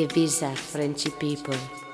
Ibiza, Frenchy people.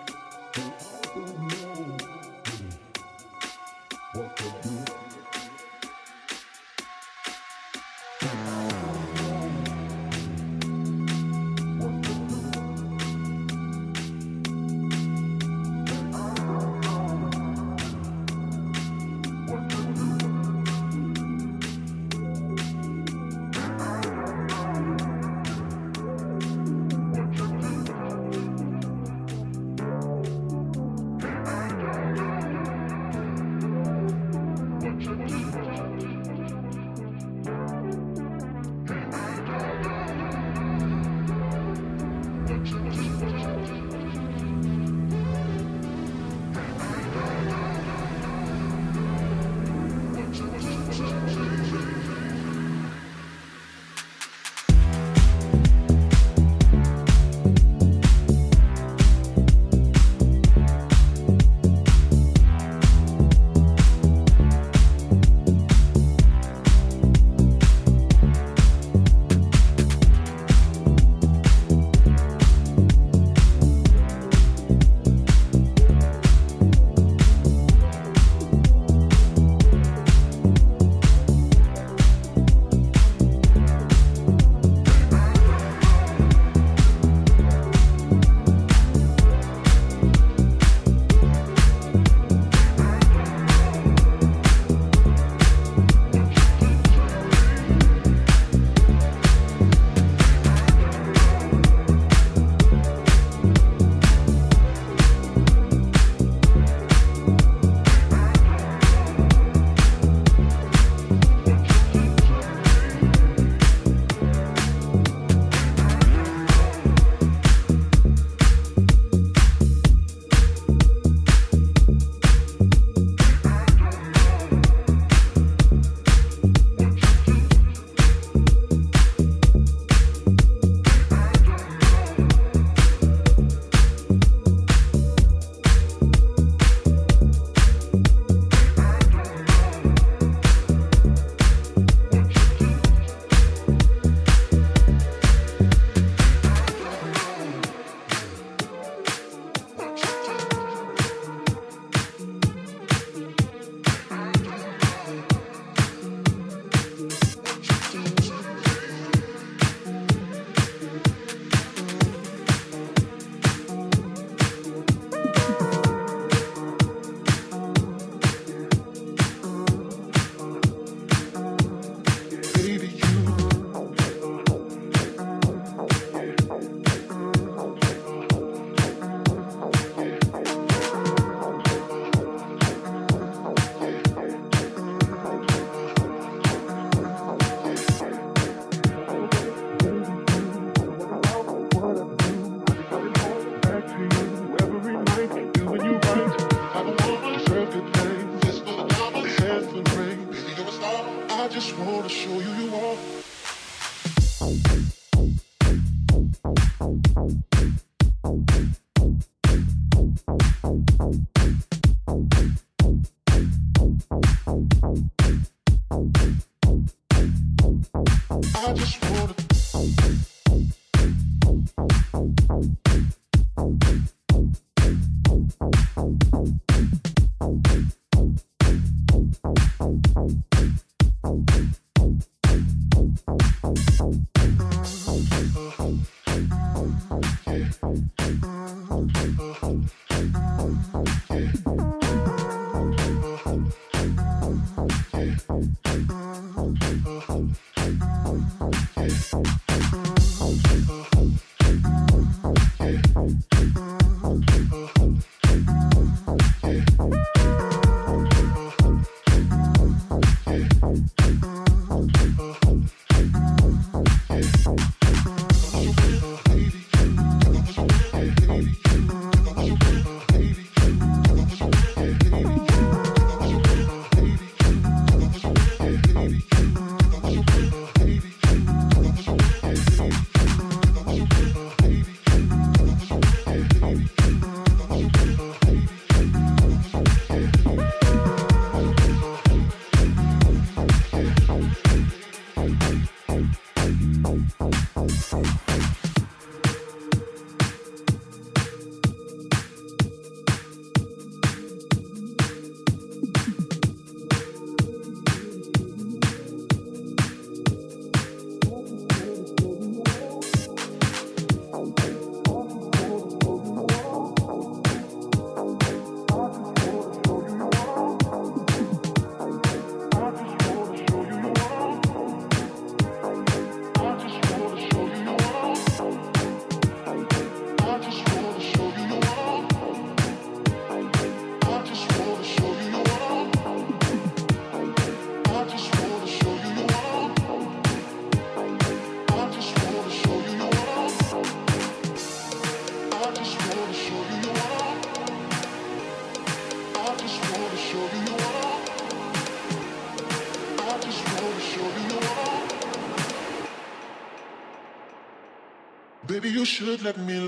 Baby, you should let me.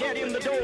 get in the door.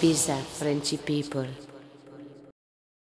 Ibiza Frenchy people.